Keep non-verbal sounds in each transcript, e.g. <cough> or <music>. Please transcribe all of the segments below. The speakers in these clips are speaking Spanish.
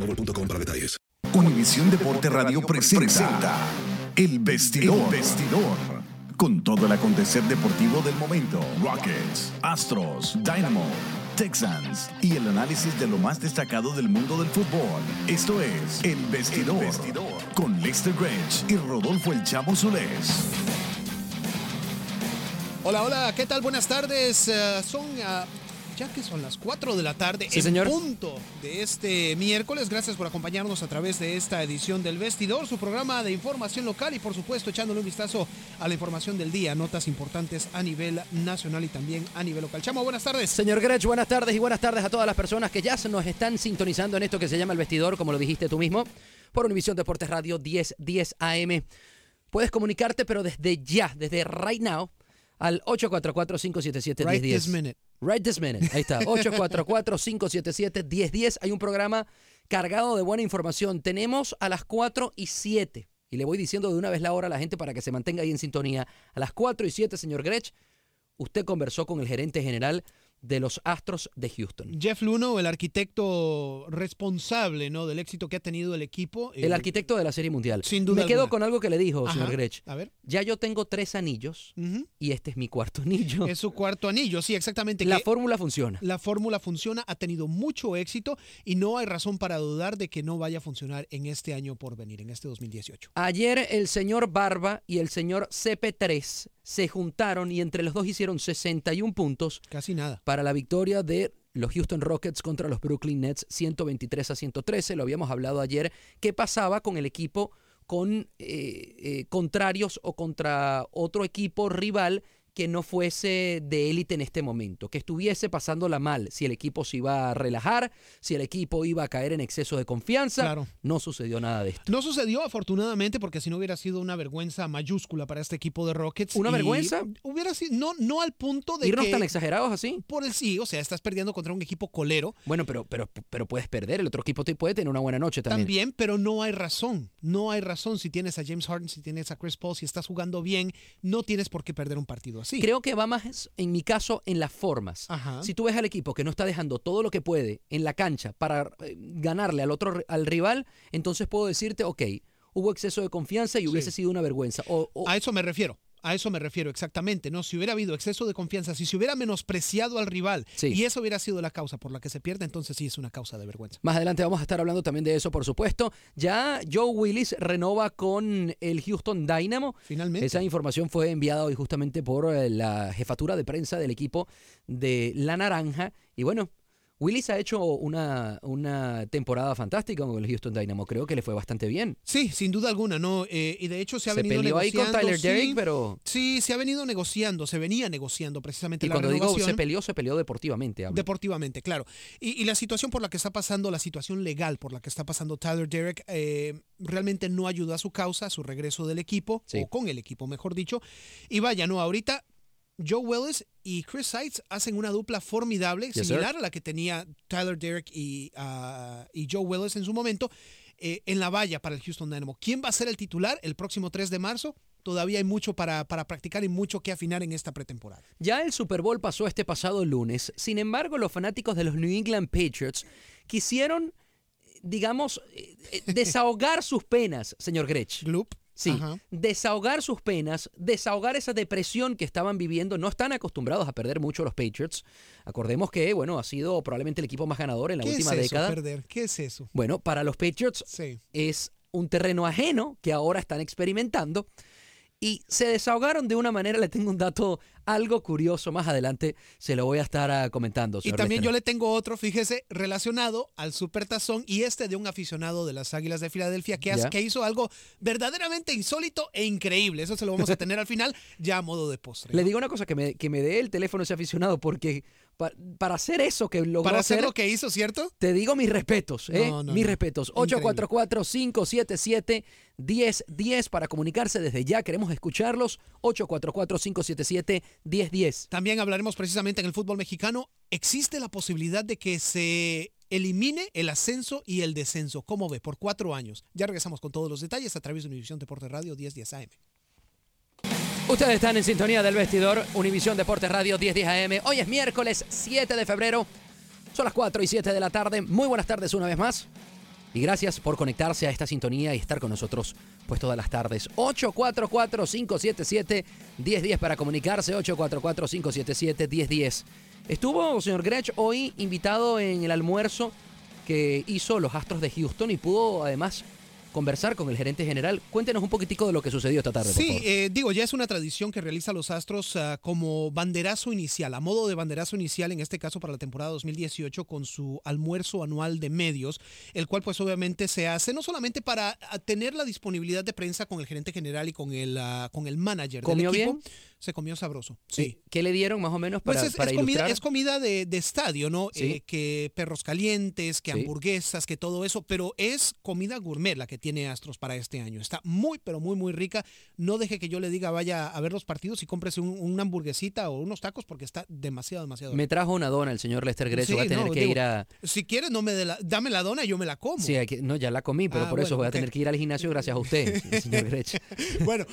boostmobile.com para detalles. Univisión Deporte Radio presenta El Vestidor. El Vestidor. Con todo el acontecer deportivo del momento. Rockets, Astros, Dynamo, Texans y el análisis de lo más destacado del mundo del fútbol. Esto es El Vestidor. Con Lester Grange y Rodolfo El Chamo Solés. Hola, hola, ¿qué tal? Buenas tardes. Eh, son ah, ya que son las 4 de la tarde Sí, en señor. punto de este miércoles. Gracias por acompañarnos a través de esta edición del Vestidor, su programa de información local y por supuesto echándole un vistazo a la información del día, notas importantes a nivel nacional y también a nivel local. Chamo, buenas tardes. Señor Grech, buenas tardes y buenas tardes a todas las personas que ya se nos están sintonizando en esto que se llama El Vestidor, como lo dijiste tú mismo, por Univisión Deportes Radio 1010 AM. Puedes comunicarte, pero desde ya, desde right now, al 844-577-1010. Right. Right this minute. Ahí está. 844-577-1010. Hay un programa cargado de buena información. Tenemos a las 4 y 7. Y le voy diciendo de una vez la hora a la gente para que se mantenga ahí en sintonía. A las 4 y 7, señor Grech, usted conversó con el gerente general de los Astros de Houston. Jeff Luno, el arquitecto responsable ¿no? del éxito que ha tenido el equipo. El eh, arquitecto de la Serie Mundial. Sin duda Me quedo alguna. con algo que le dijo, Ajá. señor Grech. A ver. Ya yo tengo tres anillos y este es mi cuarto anillo. Es su cuarto anillo, sí, exactamente. La fórmula funciona. La fórmula funciona, ha tenido mucho éxito y no hay razón para dudar de que no vaya a funcionar en este año por venir, en este 2018. Ayer el señor Barba y el señor CP3 se juntaron y entre los dos hicieron 61 puntos Casi nada. para la victoria de los Houston Rockets contra los Brooklyn Nets 123 a 113. Lo habíamos hablado ayer. ¿Qué pasaba con el equipo con eh, eh, contrarios o contra otro equipo rival que no fuese de élite en este momento, que estuviese pasándola mal, si el equipo se iba a relajar, si el equipo iba a caer en exceso de confianza. Claro. No sucedió nada de esto. No sucedió afortunadamente porque si no hubiera sido una vergüenza mayúscula para este equipo de Rockets. ¿Una vergüenza? Hubiera sido, no, no al punto de Irnos que... tan exagerados así. Por el sí, o sea, estás perdiendo contra un equipo colero. Bueno, pero, pero, pero puedes perder. El otro equipo te puede tener una buena noche también. También, pero no hay razón. No hay razón si tienes a James Harden, si tienes a Chris Paul, si estás jugando bien, no tienes por qué perder un partido así. Creo que va más, en mi caso, en las formas. Ajá. Si tú ves al equipo que no está dejando todo lo que puede en la cancha para eh, ganarle al otro al rival, entonces puedo decirte, ok, hubo exceso de confianza y hubiese sido una vergüenza. O, o- A eso me refiero. A eso me refiero exactamente, ¿no? Si hubiera habido exceso de confianza, si se hubiera menospreciado al rival Sí. y eso hubiera sido la causa por la que se pierde, entonces sí es una causa de vergüenza. Más adelante vamos a estar hablando también de eso, por supuesto. Ya Joe Willis renova con el Houston Dynamo. Finalmente. Esa información fue enviada hoy justamente por eh, la jefatura de prensa del equipo de La Naranja. Y bueno, Willis ha hecho una, una temporada fantástica con el Houston Dynamo. Creo que le fue bastante bien. Sí, sin duda alguna, ¿no? Eh, y de hecho se ha Se venido peleó ahí con Tyler sí. Derrick, pero... Sí, se ha venido negociando, se venía negociando precisamente Y la cuando digo se peleó, se peleó deportivamente. hablo. Deportivamente, claro. Y, y la situación por la que está pasando, la situación legal por la que está pasando Tyler Derrick, eh, realmente no ayuda a su causa, a su regreso del equipo, Sí. o con el equipo, mejor dicho. Y vaya, no, ahorita Joe Willis y Chris Seitz hacen una dupla formidable, Yes, similar a la que tenía Tyler Derrick y, ah, y Joe Willis en su momento, eh, en la valla para el Houston Dynamo. ¿Quién va a ser el titular el próximo 3 de marzo? Todavía hay mucho para, para practicar y mucho que afinar en esta pretemporada. Ya el Super Bowl pasó este pasado lunes. Sin embargo, los fanáticos de los New England Patriots quisieron, digamos, eh, eh, desahogar sus penas, señor Grech. Gloop. Sí, Ajá. desahogar sus penas, desahogar esa depresión que estaban viviendo. No están acostumbrados a perder mucho los Patriots. Acordemos que, bueno, ha sido probablemente el equipo más ganador en la ¿Qué última es eso, década. perder? ¿Qué es eso? Bueno, para los Patriots Sí. es un terreno ajeno que ahora están experimentando y se desahogaron de una manera, le tengo un dato algo curioso más adelante, se lo voy a estar ah, comentando. Y también yo le tengo otro, fíjese, relacionado al Supertazón y este de un aficionado de las Águilas de Filadelfia que, hace- Ya. que hizo algo verdaderamente insólito e increíble. Eso se lo vamos a tener al final, ya a modo de postre. Le digo una cosa, que me, que me dé el teléfono ese aficionado porque pa- para hacer eso que logró Para hacer hacer, lo que hizo, ¿cierto? te digo mis respetos, ¿eh? No, no, mis no. respetos. Increíble. 844-577-1010 para comunicarse desde ya. Queremos escucharlos. 844-577-1010. También hablaremos precisamente en el fútbol mexicano. ¿Existe la posibilidad de que se elimine el ascenso y el descenso? ¿Cómo ve? Por cuatro años. Ya regresamos con todos los detalles a través de Univisión Deporte Radio 1010 AM. Ustedes están en sintonía del vestidor, Univisión Deportes Radio 1010 AM. Hoy es miércoles 7 de febrero. Son las 4 y 7 de la tarde. Muy buenas tardes una vez más. Y gracias por conectarse a esta sintonía y estar con nosotros pues todas las tardes. 844-577-1010 para comunicarse. 844-577-1010. Estuvo, señor Grech, hoy invitado en el almuerzo que hizo los Astros de Houston y pudo además conversar con el gerente general. Cuéntenos un poquitico de lo que sucedió esta tarde. por Sí, favor. eh, digo, ya es una tradición que realiza los Astros ah, como banderazo inicial, a modo de banderazo inicial, en este caso para la temporada 2018, con su almuerzo anual de medios, el cual pues obviamente se hace no solamente para ah, tener la disponibilidad de prensa con el gerente general y con el, ah, con el manager ¿Comió del equipo. bien? Se comió sabroso. Sí. Eh, ¿Qué le dieron más o menos para, Pues es, para es comida, es comida de, de estadio, ¿no? Sí. Eh, que perros calientes, que Sí. hamburguesas, que todo eso, pero es comida gourmet la que tiene Astros para este año. Está muy, pero muy, muy rica. No deje que yo le diga vaya a ver los partidos y cómprese un- una hamburguesita o unos tacos porque está demasiado, demasiado Me trajo una dona el señor Lester Grecho. Sí, va a tener no, que digo, ir a. Si quieres, no me dé la, dame la dona y yo me la como. Sí, no, ya la comí, pero Ah, por eso voy a tener que ir al gimnasio gracias a usted, <laughs> señor Grech. bueno,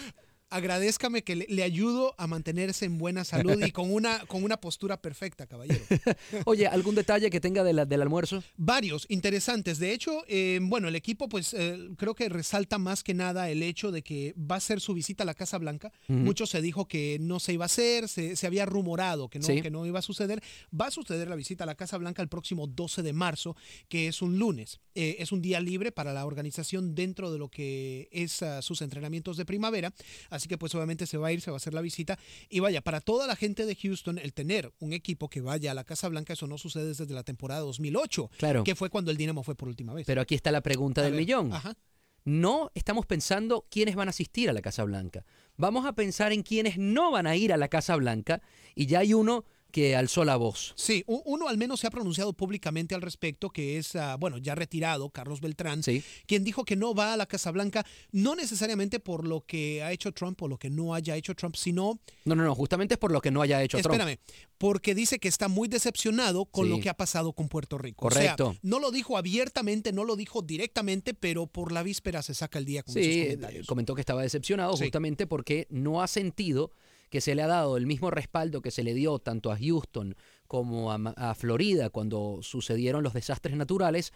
agradézcame que le, le ayudo a mantenerse en buena salud y con una, con una postura perfecta, caballero. <laughs> Oye, ¿algún detalle que tenga de la- del almuerzo? Varios interesantes. De hecho, eh, bueno, el equipo, pues eh, creo que resalta más que nada el hecho de que va a ser su visita a la Casa Blanca. Mucho se dijo que no se iba a hacer, se, se había rumorado que no, Sí. que no iba a suceder. Va a suceder la visita a la Casa Blanca el próximo 12 de marzo, que es un lunes. Eh, es un día libre para la organización dentro de lo que es ah, sus entrenamientos de primavera. Así que pues obviamente se va a ir, se va a hacer la visita. Y vaya, para toda la gente de Houston, el tener un equipo que vaya a la Casa Blanca, eso no sucede desde la temporada 2008 Claro. que fue cuando el Dinamo fue por última vez. Pero aquí está la pregunta A del ver, millón. Ajá. No estamos pensando quiénes van a asistir a la Casa Blanca. Vamos a pensar en quiénes no van a ir a la Casa Blanca y ya hay uno que alzó la voz. Sí, uno al menos se ha pronunciado públicamente al respecto, que es, ah, bueno, ya retirado, Carlos Beltrán, Sí. quien dijo que no va a la Casa Blanca, no necesariamente por lo que ha hecho Trump o lo que no haya hecho Trump, sino, No, no, no, justamente es por lo que no haya hecho Trump. espérame, porque dice que está muy decepcionado con Sí. lo que ha pasado con Puerto Rico. Correcto. O sea, no lo dijo abiertamente, no lo dijo directamente, pero por la víspera se saca el día con Sí, esos comentarios. comentó que estaba decepcionado justamente porque no ha sentido que se le ha dado el mismo respaldo que se le dio tanto a Houston como a, Florida cuando sucedieron los desastres naturales,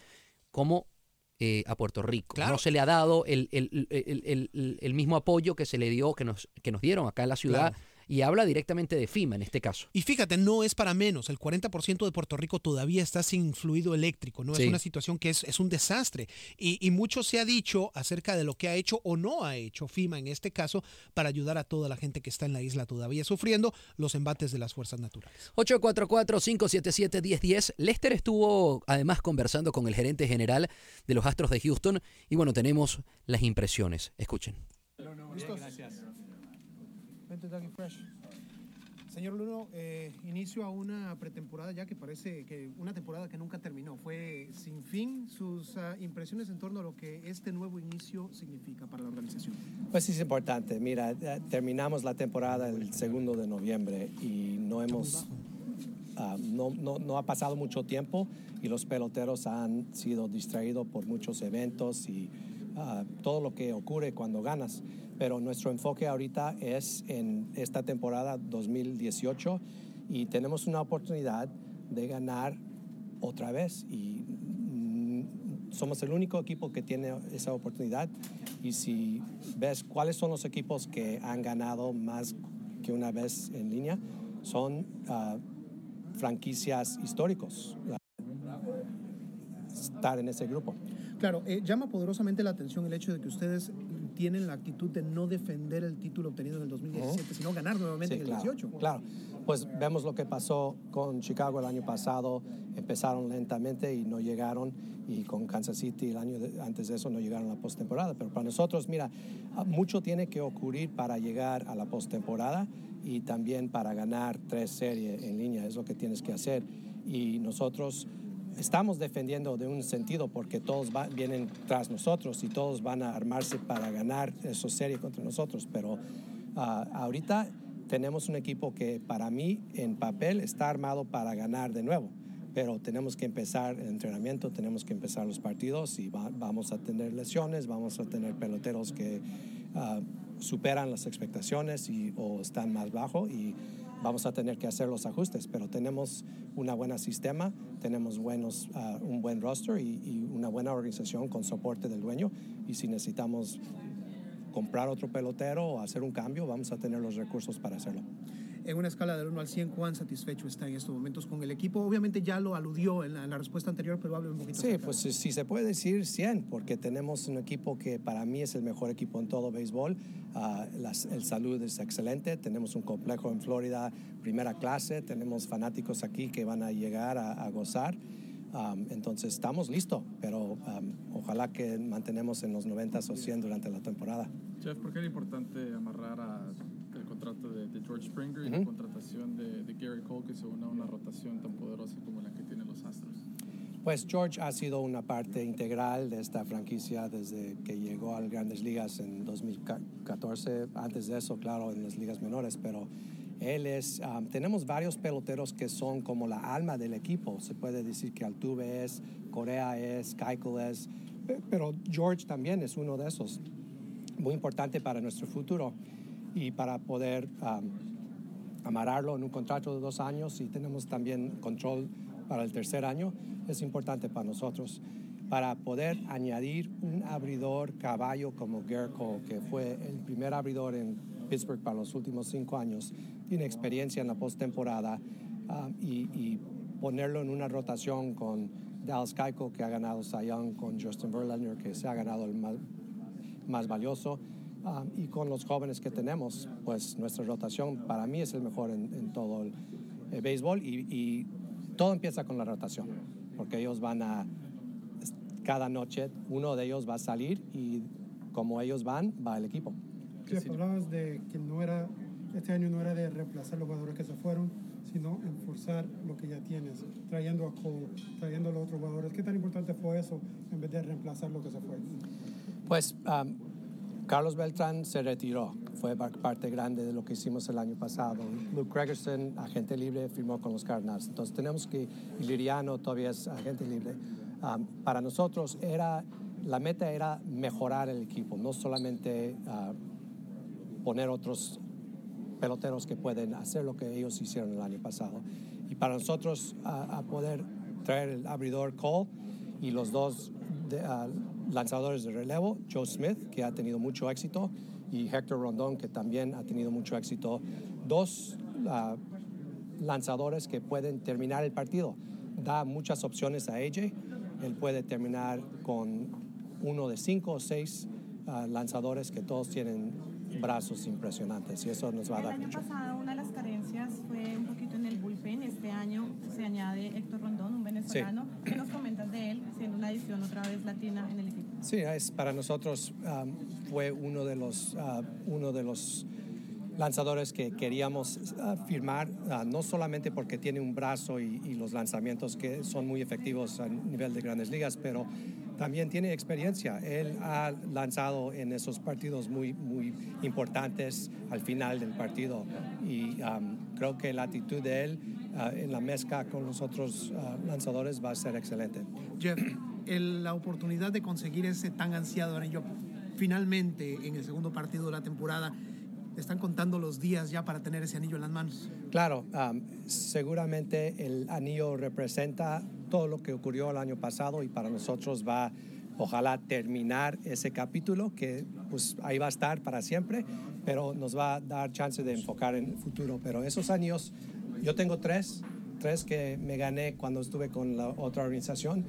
como eh, a Puerto Rico. Claro. No se le ha dado el, el- el- el- el- el mismo apoyo que se le dio, que nos, que nos dieron acá en la ciudad, Claro. Y habla directamente de FIMA en este caso. Y fíjate, no es para menos. El 40% de Puerto Rico todavía está sin fluido eléctrico. ¿no? Sí. Es una situación que es, es un desastre. Y, y mucho se ha dicho acerca de lo que ha hecho o no ha hecho FIMA en este caso para ayudar a toda la gente que está en la isla todavía sufriendo los embates de las fuerzas naturales. 844-577-1010. Lester estuvo además conversando con el gerente general de los Astros de Houston y bueno, tenemos las impresiones. Escuchen. Vente, Dougie Fresh. Señor Luno, eh, inicio a una pretemporada ya que parece que una temporada que nunca terminó. Fue sin fin. Sus ah, impresiones en torno a lo que este nuevo inicio significa para la organización. Pues es importante. Mira, terminamos la temporada el segundo de noviembre y no hemos, ah, no, no, no ha pasado mucho tiempo y los peloteros han sido distraídos por muchos eventos y ah, todo lo que ocurre cuando ganas. Pero nuestro enfoque ahorita es en esta temporada 2018 y tenemos una oportunidad de ganar otra vez y mm, somos el único equipo que tiene esa oportunidad y si ves cuáles son los equipos que han ganado más que una vez en línea, son ah, franquicias históricos. Estar en ese grupo. Claro, eh, llama poderosamente la atención el hecho de que ustedes tienen la actitud de no defender el título obtenido en el 2017, sino ganar nuevamente Sí, en el claro, 18. Claro, pues vemos lo que pasó con Chicago el año pasado. Empezaron lentamente y no llegaron. Y con Kansas City el año de- antes de eso no llegaron a la postemporada. Pero para nosotros, mira, mucho tiene que ocurrir para llegar a la postemporada y también para ganar tres series en línea. Es lo que tienes que hacer. Y nosotros estamos defendiendo de un sentido porque todos va- vienen tras nosotros y todos van a armarse para ganar esa serie contra nosotros. Pero ah, ahorita tenemos un equipo que para mí en papel está armado para ganar de nuevo. Pero tenemos que empezar el entrenamiento, tenemos que empezar los partidos y va- vamos a tener lesiones, vamos a tener peloteros que ah, superan las expectaciones y, o están más bajo y vamos a tener que hacer los ajustes. Pero tenemos una buena sistema, tenemos buenos, ah, un buen roster y una buena organización con soporte del dueño y si necesitamos comprar otro pelotero o hacer un cambio, vamos a tener los recursos para hacerlo. En una escala del 1 al 100, ¿cuán satisfecho está en estos momentos con el equipo? Obviamente ya lo aludió en la, en la respuesta anterior, pero hable un poquito. Sí, pues si si se puede decir 100, porque tenemos un equipo que para mí es el mejor equipo en todo béisbol. Ah, las- el salud es excelente, tenemos un complejo en Florida, primera clase, tenemos fanáticos aquí que van a llegar a, a gozar. Am, entonces estamos listos, pero am, ojalá que mantenemos en los 90 o 100 durante la temporada. Jeff, ¿por qué era importante amarrar a contrato de, de George Springer y la Ujú. contratación de, de Gary Cole que se une a una rotación tan poderosa como la que tienen los Astros? Pues George ha sido una parte integral de esta franquicia desde que llegó a las grandes ligas en 2014. Antes de eso, claro, en las ligas menores, pero él es, um, tenemos varios peloteros que son como la alma del equipo. Se puede decir que Altuve es, Corea es, Keuchel es, pe- pero George también es uno de esos. Muy importante para nuestro futuro y para poder um, amarrarlo en un contrato de dos años y tenemos también control para el tercer año, es importante para nosotros. Para poder añadir un abridor caballo como Cole, que fue el primer abridor en Pittsburgh para los últimos cinco años, tiene experiencia en la postemporada ah, y, ponerlo en una rotación con Dallas Keuchel, que ha ganado Cy con Justin Verlander, que se ha ganado el más valioso. Ah, y con los jóvenes que tenemos, pues nuestra rotación para mí es el mejor en, en todo el, el béisbol y, y todo empieza con la rotación, porque ellos van a, cada noche uno de ellos va a salir y como ellos van, va el equipo. Jeff, hablabas de que no era, este año no era de reemplazar los jugadores que se fueron, sino enforzar lo que ya tienes, trayendo a Cole, trayendo a los otros jugadores. ¿Qué tan importante fue eso en vez de reemplazar lo que se fue? Pues um, Carlos Beltrán se retiró, fue par- parte grande de lo que hicimos el año pasado. Luke Gregerson, agente libre, firmó con los Cardinals. Entonces tenemos que, Liriano todavía es agente libre. Um, para nosotros era, la meta era mejorar el equipo, no solamente uh, poner otros peloteros que pueden hacer lo que ellos hicieron el año pasado. Y para nosotros a, poder traer el abridor Cole y los dos de, ah, lanzadores de relevo, Joe Smith, que ha tenido mucho éxito, y Héctor Rondón, que también ha tenido mucho éxito, dos ah, lanzadores que pueden terminar el partido. Da muchas opciones a AJ. Él puede terminar con uno de cinco o seis ah, lanzadores que todos tienen brazos impresionantes y eso nos va a dar El año mucho. pasado una de las carencias fue un poquito en el bullpen. Este año se añade Héctor Rondón, un venezolano. ¿Qué nos comentas de él, siendo una adición otra vez latina en? Sí, es, para nosotros um, fue uno de los, uh, uno de los lanzadores que queríamos uh, firmar, uh, no solamente porque tiene un brazo y, los lanzamientos que son muy efectivos a nivel de grandes ligas, pero también tiene experiencia. Él ha lanzado en esos partidos muy, muy importantes al final del partido y um, creo que la actitud de él uh, en la mezcla con los otros uh, lanzadores va a ser excelente. Jeff, el- la oportunidad de conseguir ese tan ansiado anillo finalmente en el segundo partido de la temporada, están contando los días ya para tener ese anillo en las manos. Claro, seguramente el anillo representa todo lo que ocurrió el año pasado y para nosotros va, ojalá, terminar ese capítulo que pues ahí va a estar para siempre, pero nos va a dar chance de enfocar en el futuro. Pero esos años, yo tengo tres, tres que me gané cuando estuve con la otra organización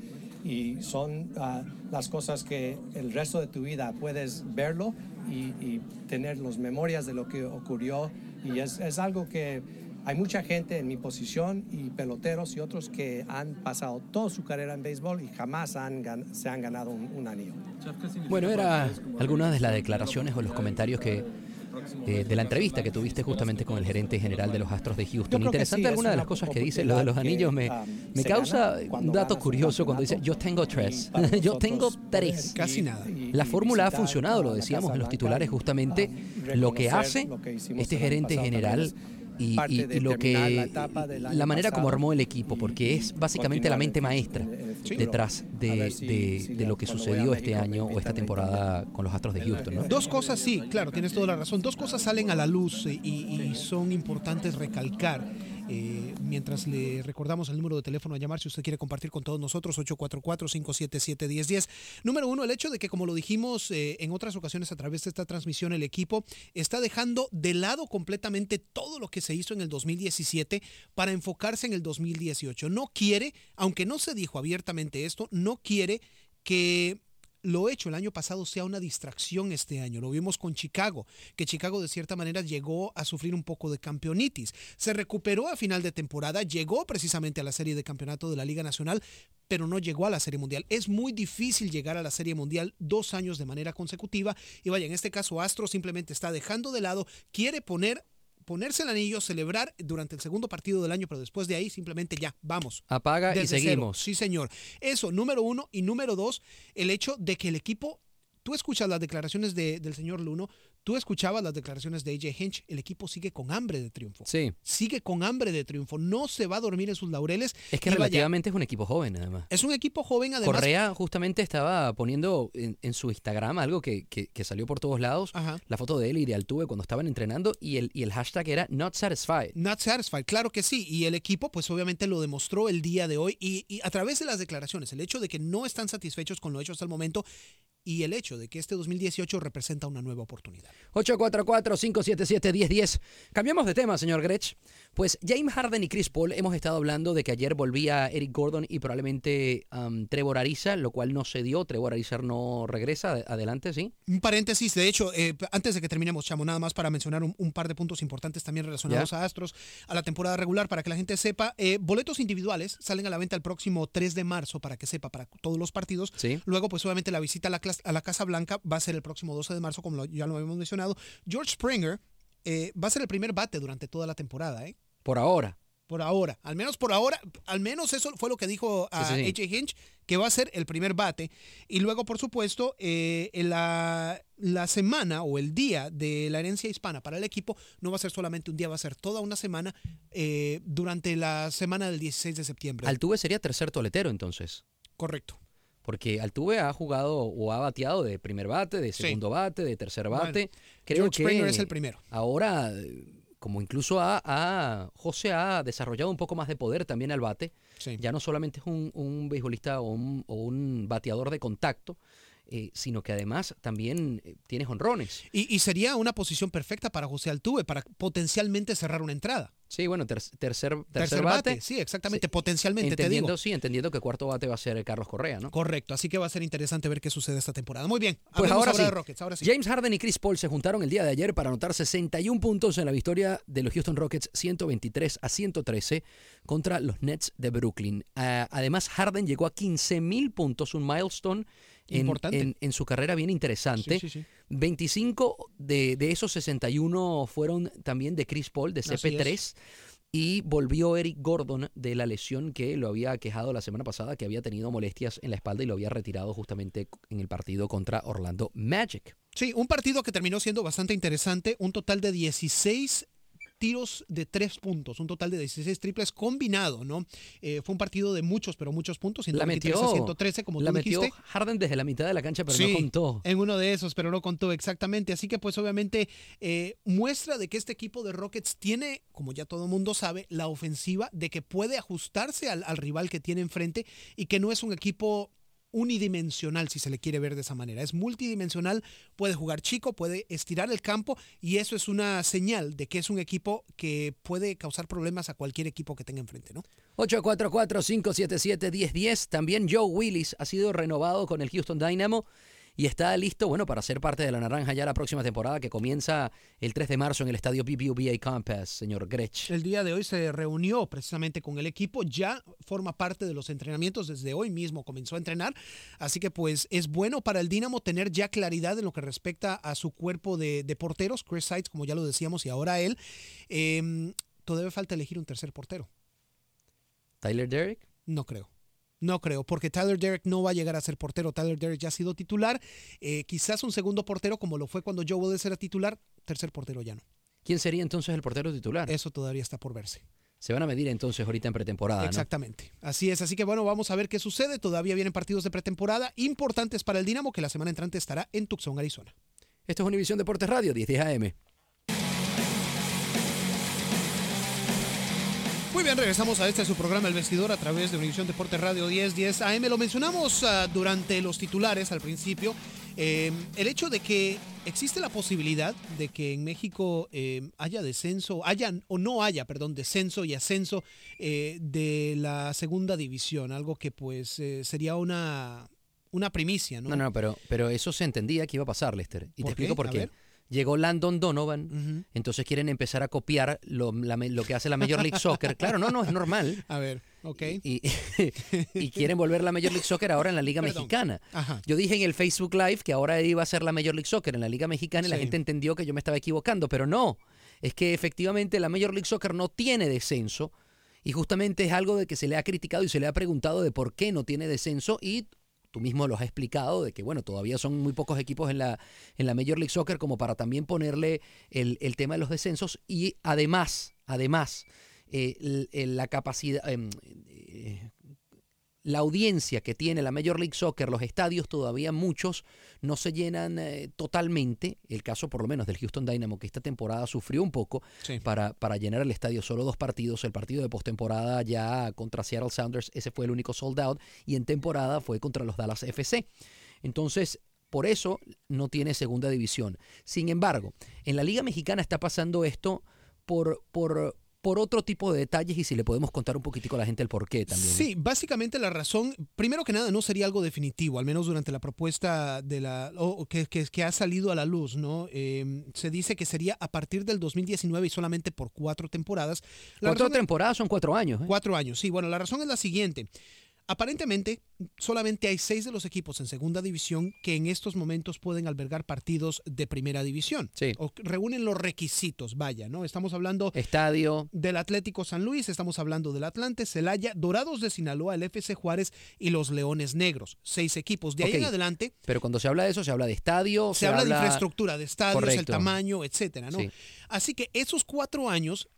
y son ah, las cosas que el resto de tu vida puedes verlo y, y tener las memorias de lo que ocurrió y es, es algo que hay mucha gente en mi posición y peloteros y otros que han pasado toda su carrera en béisbol y jamás han se han ganado un, un anillo. Bueno, era algunas de las declaraciones o los comentarios que eh, de la entrevista que tuviste justamente con el gerente general de los Astros de Houston. Interesante sí, algunas de las cosas que dice, lo de los anillos me, um, me causa un dato curioso cuando dice, yo tengo tres, <laughs> yo tengo tres. Casi nada. La fórmula ha funcionado, lo decíamos en los titulares, justamente lo que hace lo que hicimos este gerente general y, lo que la manera como armó el equipo, porque es básicamente la mente maestra detrás de, de- de lo que sucedió este año o esta temporada con los Astros de Houston. ¿no? Dos cosas, sí, claro, tienes toda la razón. Dos cosas salen a la luz eh, y, y son importantes recalcar. Eh, mientras le recordamos el número de teléfono a llamar si usted quiere compartir con todos nosotros, 844-577-1010. Número uno, el hecho de que, como lo dijimos eh, en otras ocasiones a través de esta transmisión, el equipo está dejando de lado completamente todo lo que se hizo en el 2017 para enfocarse en el 2018. No quiere, aunque no se dijo abiertamente esto, no quiere que lo hecho el año pasado sea una distracción este año. Lo vimos con Chicago, que Chicago de cierta manera llegó a sufrir un poco de campeonitis. Se recuperó a final de temporada, llegó precisamente a la serie de campeonato de la Liga Nacional, pero no llegó a la Serie Mundial. Es muy difícil llegar a la Serie Mundial dos años de manera consecutiva. Y vaya, en este caso Astro simplemente está dejando de lado, quiere poner ponerse el anillo, celebrar durante el segundo partido del año, pero después de ahí simplemente ya, vamos. Apaga y cero. seguimos. Sí, señor. Eso, número uno. Y número dos, el hecho de que el equipo, tú escuchas las declaraciones de- del señor Luno, tú escuchabas las declaraciones de AJ Hinch, el equipo sigue con hambre de triunfo. Sí. Sigue con hambre de triunfo, no se va a dormir en sus laureles. Es que relativamente es un equipo joven, además. es un equipo joven, además. Correa justamente estaba poniendo en, en su Instagram algo que, que- que salió por todos lados, la foto de él y de Altuve cuando estaban entrenando y el, y el hashtag era not satisfied. Not satisfied, claro que sí. Y el equipo, pues obviamente lo demostró el día de hoy y, y a través de las declaraciones, el hecho de que no están satisfechos con lo hecho hasta el momento y el hecho de que este 2018 representa una nueva oportunidad. 844-577-1010. Cambiamos de tema, señor Grech. Pues James Harden y Chris Paul hemos estado hablando de que ayer volvía Eric Gordon y probablemente um, Trevor Ariza, lo cual no se dio. Trevor Ariza no regresa. Adelante, ¿sí? Un paréntesis, de hecho, eh, antes de que terminemos, Chamo, nada más para mencionar un, un par de puntos importantes también relacionados a Astros, a la temporada regular, para que la gente sepa. eh, boletos individuales salen a la venta el próximo 3 de marzo, para que sepa, para todos los partidos. Sí. Luego, pues obviamente la visita a la, clas- a la Casa Blanca va a ser el próximo 12 de marzo, como lo- ya lo habíamos mencionado. George Springer eh, va a ser el primer bate durante toda la temporada, ¿eh? Por ahora. Por ahora, al menos por ahora, al menos eso fue lo que dijo a Sí, sí, Hinch, que va a ser el primer bate. Y luego, por supuesto, eh, en la, la semana o el día de la herencia hispana para el equipo no va a ser solamente un día, va a ser toda una semana eh, durante la semana del 16 de septiembre. Altuve sería tercer toletero entonces. Correcto. Porque Altuve ha jugado o ha bateado de primer bate, de Sí. segundo bate, de tercer bate. Bueno, Creo George que Springer es el primero. Ahora, como incluso ha, ha- José ha desarrollado un poco más de poder también al bate. Sí. Ya no solamente es un, un beisbolista o un, o un bateador de contacto. Eh, sino que además también eh, tienes honrones. Y, y sería una posición perfecta para José Altuve, para potencialmente cerrar una entrada. Sí, bueno, ter- tercer, tercer, Tercer bate. bate, sí, exactamente, potencialmente, te entendiendo, digo. Sí, entendiendo que cuarto bate va a ser Carlos Correa, ¿no? Correcto, así que va a ser interesante ver qué sucede esta temporada. Muy bien, Pues hablemos ahora, sí. de Rockets, ahora sí. James Harden y Chris Paul se juntaron el día de ayer para anotar 61 puntos en la victoria de los Houston Rockets 123 a 113 contra los Nets de Brooklyn. Ah, además, Harden llegó a 15 mil puntos, un milestone en, Importante. en- en su carrera bien interesante. Sí, sí, sí. 25 de, de esos 61 fueron también de Chris Paul, de Así CP3. Y volvió Eric Gordon de la lesión que lo había quejado la semana pasada, que había tenido molestias en la espalda y lo había retirado justamente en el partido contra Orlando Magic. Sí, un partido que terminó siendo bastante interesante, un total de 16 tiros de tres puntos, un total de 16 triples combinado, ¿no? Eh, fue un partido de muchos, pero muchos puntos, La 123 metió, a 113, como la tú metió dijiste. Harden desde la mitad de la cancha, pero Sí, no contó. En uno de esos, pero no contó exactamente. Así que pues obviamente eh, muestra de que este equipo de Rockets tiene, como ya todo el mundo sabe, la ofensiva de que puede ajustarse al, al rival que tiene enfrente y que no es un equipo unidimensional, si se le quiere ver de esa manera. Es multidimensional, puede jugar chico, puede estirar el campo y eso es una señal de que es un equipo que puede causar problemas a cualquier equipo que tenga enfrente, ¿no? 844-577-1010. También Joe Willis ha sido renovado con el Houston Dynamo y está listo, bueno, para ser parte de la Naranja ya la próxima temporada que comienza el 3 de marzo en el estadio BBVA Campus, señor Grech. El día de hoy se reunió precisamente con el equipo, ya forma parte de los entrenamientos desde hoy mismo, comenzó a entrenar, así que pues es bueno para el Dinamo tener ya claridad en lo que respecta a su cuerpo de, de porteros, Chris Sides, como ya lo decíamos, y ahora él. Eh, todavía falta elegir un tercer portero. Tyler Derrick. No creo. No creo, porque Tyler Derrick no va a llegar a ser portero. Tyler Derrick ya ha sido titular. Eh, quizás un segundo portero, como lo fue cuando Joe Willis era titular. Tercer portero ya no. ¿Quién sería entonces el portero titular? Eso todavía está por verse. Se van a medir entonces ahorita en pretemporada, ¿no? Exactamente. Así es. Así que bueno, vamos a ver qué sucede. Todavía vienen partidos de pretemporada importantes para el Dinamo, que la semana entrante estará en Tucson, Arizona. Esto es Univisión Deportes Radio, 1010 AM. Muy bien, regresamos a este su programa El Vestidor a través de Univisión Deportes Radio 1010 AM. Lo mencionamos ah, durante los titulares al principio. Eh, el hecho de que existe la posibilidad de que en México eh, haya descenso, haya o no haya, perdón, descenso y ascenso eh, de la segunda división, algo que pues eh, sería una, una primicia, ¿no? No, no, pero, pero eso se entendía que iba a pasar, Lester. Y ¿Por te explico por qué. Llegó Landon Donovan, entonces quieren empezar a copiar lo, la me- lo que hace la Major League Soccer. Claro, no, no, es normal. A ver, ok. Y, <laughs> y quieren volver la Major League Soccer ahora en la Liga Perdón. Mexicana. Ajá. Yo dije en el Facebook Live que ahora iba a ser la Major League Soccer en la Liga Mexicana y la gente entendió que yo me estaba equivocando, pero no. Es que efectivamente la Major League Soccer no tiene descenso y justamente es algo de que se le ha criticado y se le ha preguntado de por qué no tiene descenso y tú mismo lo has explicado de que bueno, todavía son muy pocos equipos en la, en la Major League Soccer como para también ponerle el, el tema de los descensos y además, además, eh, el- la capacidad, em, eh, la audiencia que tiene la Major League Soccer, los estadios todavía muchos no se llenan eh, totalmente. El caso por lo menos del Houston Dynamo, que esta temporada sufrió un poco Sí. para, para llenar el estadio. Solo dos partidos. El partido de postemporada ya contra Seattle Sounders, ese fue el único sold out. Y en temporada fue contra los Dallas FC. Entonces, por eso no tiene segunda división. Sin embargo, en la Liga Mexicana está pasando esto por, por, por otro tipo de detalles y si le podemos contar un poquitico a la gente el por qué también. Sí, básicamente la razón, primero que nada, no sería algo definitivo, al menos durante la propuesta de la o que, que- que ha salido a la luz, ¿no? Eh, se dice que sería a partir del 2019 y solamente por cuatro temporadas. La Cuatro temporadas son cuatro años. ¿eh? Cuatro años, sí. Bueno, la razón es la siguiente. Aparentemente, solamente hay seis de los equipos en segunda división que en estos momentos pueden albergar partidos de primera división. Sí. O reúnen los requisitos, vaya, ¿no? Estamos hablando Estadio. del Atlético San Luis, estamos hablando del Atlante, Celaya, Dorados de Sinaloa, el FC Juárez y los Leones Negros. Seis equipos. De ahí en adelante Pero cuando se habla de eso, se habla de estadio. se, habla, de infraestructura, de estadios, el tamaño, etcétera, ¿no? Sí. Así que esos cuatro años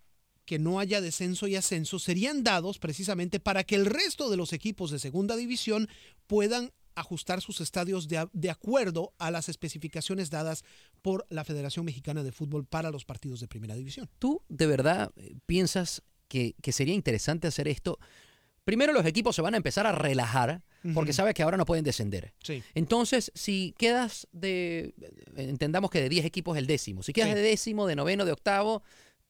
que no haya descenso y ascenso serían dados precisamente para que el resto de los equipos de segunda división puedan ajustar sus estadios de, acuerdo a las especificaciones dadas por la Federación Mexicana de Fútbol para los partidos de primera división. ¿Tú de verdad eh, piensas que, que sería interesante hacer esto? Primero los equipos se van a empezar a relajar porque Ujú. sabe que ahora no pueden descender. Sí. Entonces, si quedas de, entendamos que de 10 equipos el décimo, si quedas Sí. de décimo, de noveno, de octavo,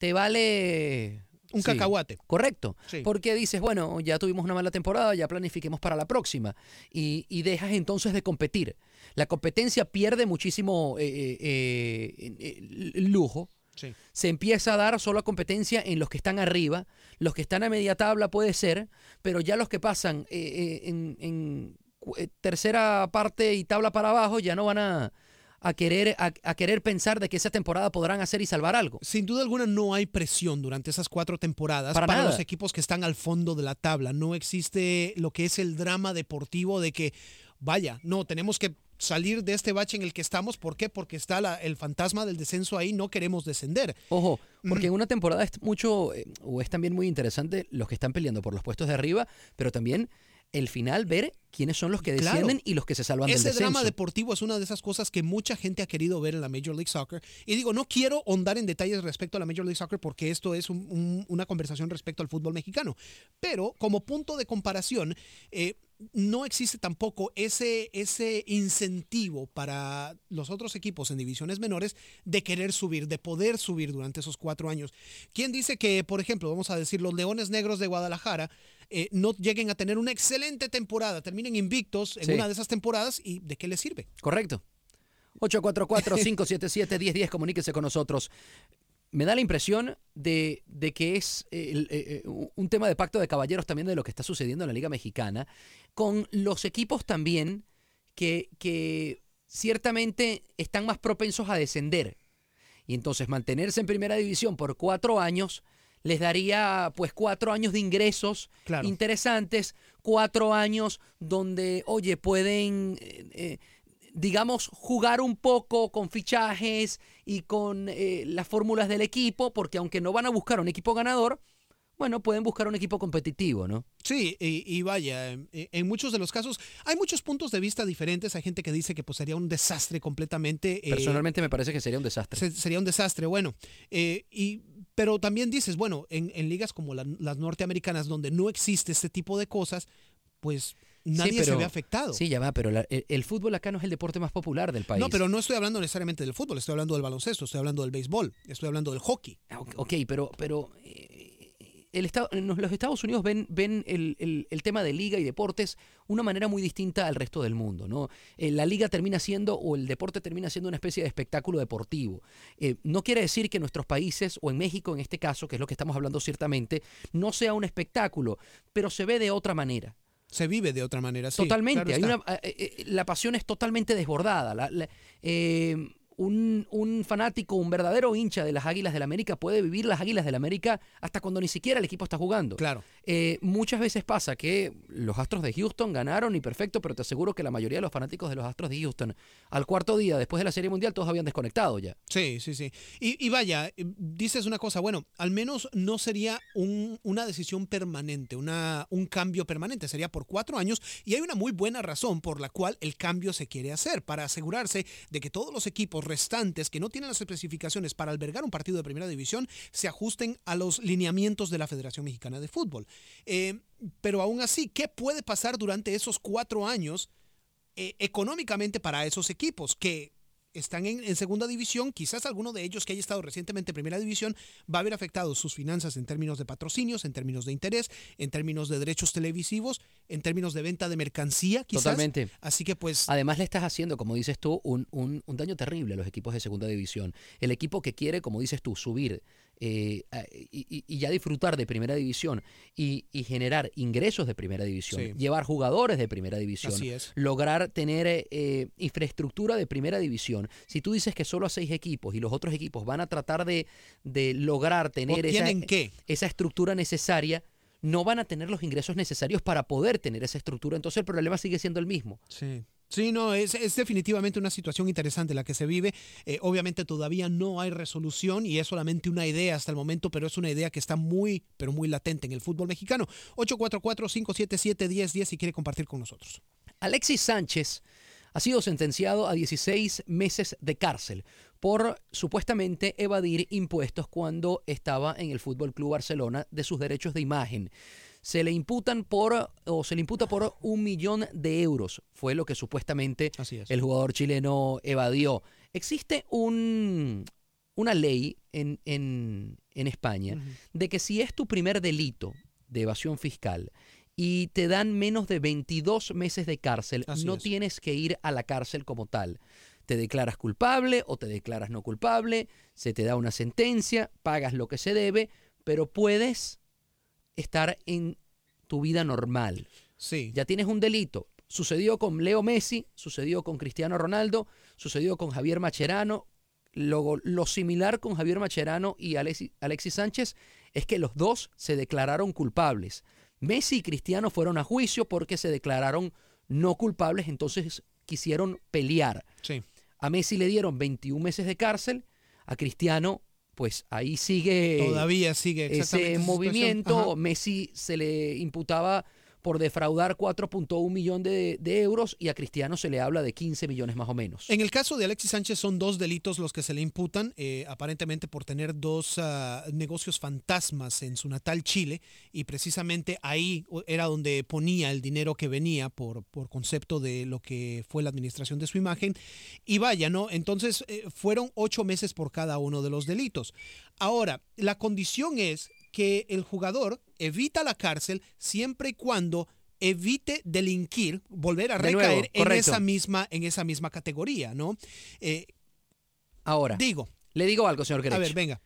te vale... Un cacahuate. Correcto. Sí. Porque dices, bueno, ya tuvimos una mala temporada, ya planifiquemos para la próxima. Y, y dejas entonces de competir. La competencia pierde muchísimo eh, eh, eh, lujo. Sí. Se empieza a dar solo competencia en los que están arriba. Los que están a media tabla puede ser, pero ya los que pasan en, en tercera parte y tabla para abajo ya no van a, a querer, a, a querer pensar de que esa temporada podrán hacer y salvar algo. Sin duda alguna no hay presión durante esas cuatro temporadas para, los equipos que están al fondo de la tabla. No existe lo que es el drama deportivo de que, vaya, no, tenemos que salir de este bache en el que estamos. ¿Por qué? Porque está la- el fantasma del descenso ahí, no queremos descender. Ojo, porque en una temporada es mucho, eh, o es también muy interesante los que están peleando por los puestos de arriba, pero también el final ver quiénes son los que Claro. descienden y los que se salvan del Ese descenso. drama deportivo es una de esas cosas que mucha gente ha querido ver en la Major League Soccer. Y digo, no quiero ahondar en detalles respecto a la Major League Soccer porque esto es un- un- una conversación respecto al fútbol mexicano. Pero como punto de comparación, eh, no existe tampoco ese, ese incentivo para los otros equipos en divisiones menores de querer subir, de poder subir durante esos cuatro años. ¿Quién dice que, por ejemplo, vamos a decir, los Leones Negros de Guadalajara eh, no lleguen a tener una excelente temporada, terminen invictos en Sí. una de esas temporadas y de qué les sirve? Correcto. 844-577-1010, comuníquese con nosotros. Me da la impresión de, de que es el- eh, eh, un tema de pacto de caballeros también de lo que está sucediendo en la Liga Mexicana, con los equipos también que, que ciertamente están más propensos a descender. Y entonces mantenerse en primera división por cuatro años les daría pues cuatro años de ingresos Claro. interesantes, cuatro años donde, oye, pueden, eh, eh, digamos, jugar un poco con fichajes y con eh, las fórmulas del equipo, porque aunque no van a buscar un equipo ganador, bueno, pueden buscar un equipo competitivo, ¿no? Sí, y, y vaya, en muchos de los casos hay muchos puntos de vista diferentes. Hay gente que dice que pues sería un desastre completamente. eh, Personalmente me parece que sería un desastre. se- sería un desastre, bueno. eh, y, pero también dices, bueno, en, en ligas como la- las norteamericanas, donde no existe este tipo de cosas, pues nadie Sí, se ve afectado. Sí, ya va, pero la- el, el fútbol acá no es el deporte más popular del país. No, pero no estoy hablando necesariamente del fútbol, estoy hablando del baloncesto, estoy hablando del béisbol, estoy hablando del hockey. Ah, ok, Ok, pero, pero eh, el estado, nos- los Estados Unidos ven, ven el, el- el tema de liga y deportes una manera muy distinta al resto del mundo. ¿no? Eh, la liga termina siendo, o el deporte termina siendo una especie de espectáculo deportivo. Eh, no quiere decir que en nuestros países, o en México en este caso, que es lo que estamos hablando ciertamente, no sea un espectáculo, pero se ve de otra manera. Se vive de otra manera, sí. Totalmente. claro hay una, eh, eh, la pasión es totalmente desbordada. La- la- eh, un, un fanático, un verdadero hincha de las Águilas del América puede vivir las Águilas del América hasta cuando ni siquiera el equipo está jugando. Claro. Eh, muchas veces pasa que los Astros de Houston ganaron y perfecto, pero te aseguro que la mayoría de los fanáticos de los Astros de Houston al cuarto día después de la Serie Mundial todos habían desconectado ya. Sí, sí, sí. Y, y vaya, eh, dices una cosa, bueno, al menos no sería un- una decisión permanente, una, un cambio permanente, sería por cuatro años y hay una muy buena razón por la cual el cambio se quiere hacer, para asegurarse de que todos los equipos restantes que no tienen las especificaciones para albergar un partido de primera división se ajusten a los lineamientos de la Federación Mexicana de Fútbol. Eh, pero aún así, ¿qué puede pasar durante esos cuatro años? eh, económicamente para esos equipos que están en, en segunda división, quizás alguno de ellos que haya estado recientemente en primera división va a haber afectado sus finanzas en términos de patrocinios, en términos de interés, en términos de derechos televisivos, en términos de venta de mercancía, quizás. Totalmente. Así que pues Además le estás haciendo, como dices tú, un, un- un daño terrible a los equipos de segunda división. El equipo que quiere, como dices tú, subir eh, y, y- ya disfrutar de primera división y, y generar ingresos de primera división, Sí. llevar jugadores de primera división, lograr tener eh, infraestructura de primera división. Si tú dices que solo a seis equipos y los otros equipos van a tratar de, de lograr tener esa, tienen que. esa estructura necesaria, no van a tener los ingresos necesarios para poder tener esa estructura. Entonces el problema sigue siendo el mismo. Sí. Sí, no, es, definitivamente una situación interesante la que se vive. Eh, obviamente todavía no hay resolución y es solamente una idea hasta el momento, pero es una idea que está muy, pero muy latente en el fútbol mexicano. 844-577-1010 si quiere compartir con nosotros. Alexis Sánchez ha sido sentenciado a 16 meses de cárcel por supuestamente evadir impuestos cuando estaba en el Fútbol Club Barcelona de sus derechos de imagen. Se le imputan por o se le imputa por un millón de euros. Fue lo que supuestamente el jugador chileno evadió. Existe un, una ley en, en- en España de que si es tu primer delito de evasión fiscal y te dan menos de 22 meses de cárcel, Así no es. tienes que ir a la cárcel como tal. Te declaras culpable o te declaras no culpable, se te da una sentencia, pagas lo que se debe, pero puedes estar en tu vida normal. Sí. Ya tienes un delito. Sucedió con Leo Messi, sucedió con Cristiano Ronaldo, sucedió con Javier Macherano. Lo, lo similar con Javier Macherano y Alexi- Alexis Sánchez es que los dos se declararon culpables. Messi y Cristiano fueron a juicio porque se declararon no culpables, entonces quisieron pelear. Sí. A Messi le dieron 21 meses de cárcel, a Cristiano, pues ahí sigue Todavía sigue ese movimiento. Messi se le imputaba por defraudar 4.1 millón de, euros y a Cristiano se le habla de 15 millones más o menos. En el caso de Alexis Sánchez son dos delitos los que se le imputan, eh, aparentemente por tener dos ah, negocios fantasmas en su natal Chile y precisamente ahí era donde ponía el dinero que venía por, por concepto de lo que fue la administración de su imagen. Y vaya, ¿no? Entonces eh, fueron ocho meses por cada uno de los delitos. Ahora, la condición es que el jugador evita la cárcel siempre y cuando evite delinquir, volver a nuevo, recaer en esa misma en esa misma categoría, ¿no? Eh, Ahora, digo, le digo algo, señor a Grech. ver, venga.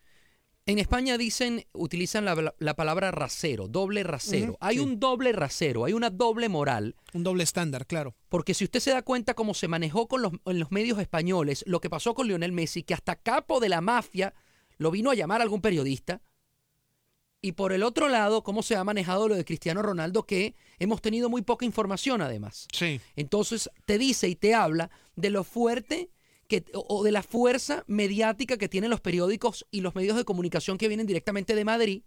En España dicen, utilizan la, la palabra rasero, doble rasero. Hay sí. un doble rasero, hay una doble moral. Un doble estándar, claro. Porque si usted se da cuenta cómo se manejó con los, en los medios españoles, lo que pasó con Lionel Messi, que hasta capo de la mafia lo vino a llamar algún periodista. Y por el otro lado, cómo se ha manejado lo de Cristiano Ronaldo, que hemos tenido muy poca información además. Sí. Entonces te dice y te habla de lo fuerte que, o de la fuerza mediática que tienen los periódicos y los medios de comunicación que vienen directamente de Madrid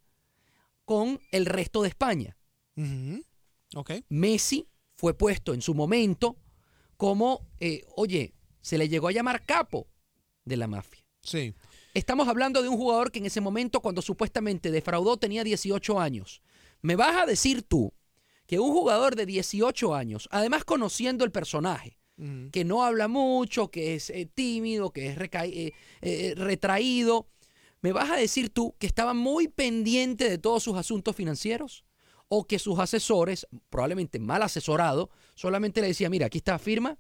con el resto de España. Ujú. Ok. Messi fue puesto en su momento como, eh, oye, se le llegó a llamar capo de la mafia. Sí. Estamos hablando de un jugador que en ese momento, cuando supuestamente defraudó, tenía 18 años. ¿Me vas a decir tú que un jugador de 18 años, además conociendo el personaje, que no habla mucho, que es eh, tímido, que es eh, eh, retraído, ¿me vas a decir tú que estaba muy pendiente de todos sus asuntos financieros? ¿O que sus asesores, probablemente mal asesorado, solamente le decía, mira, aquí está firma,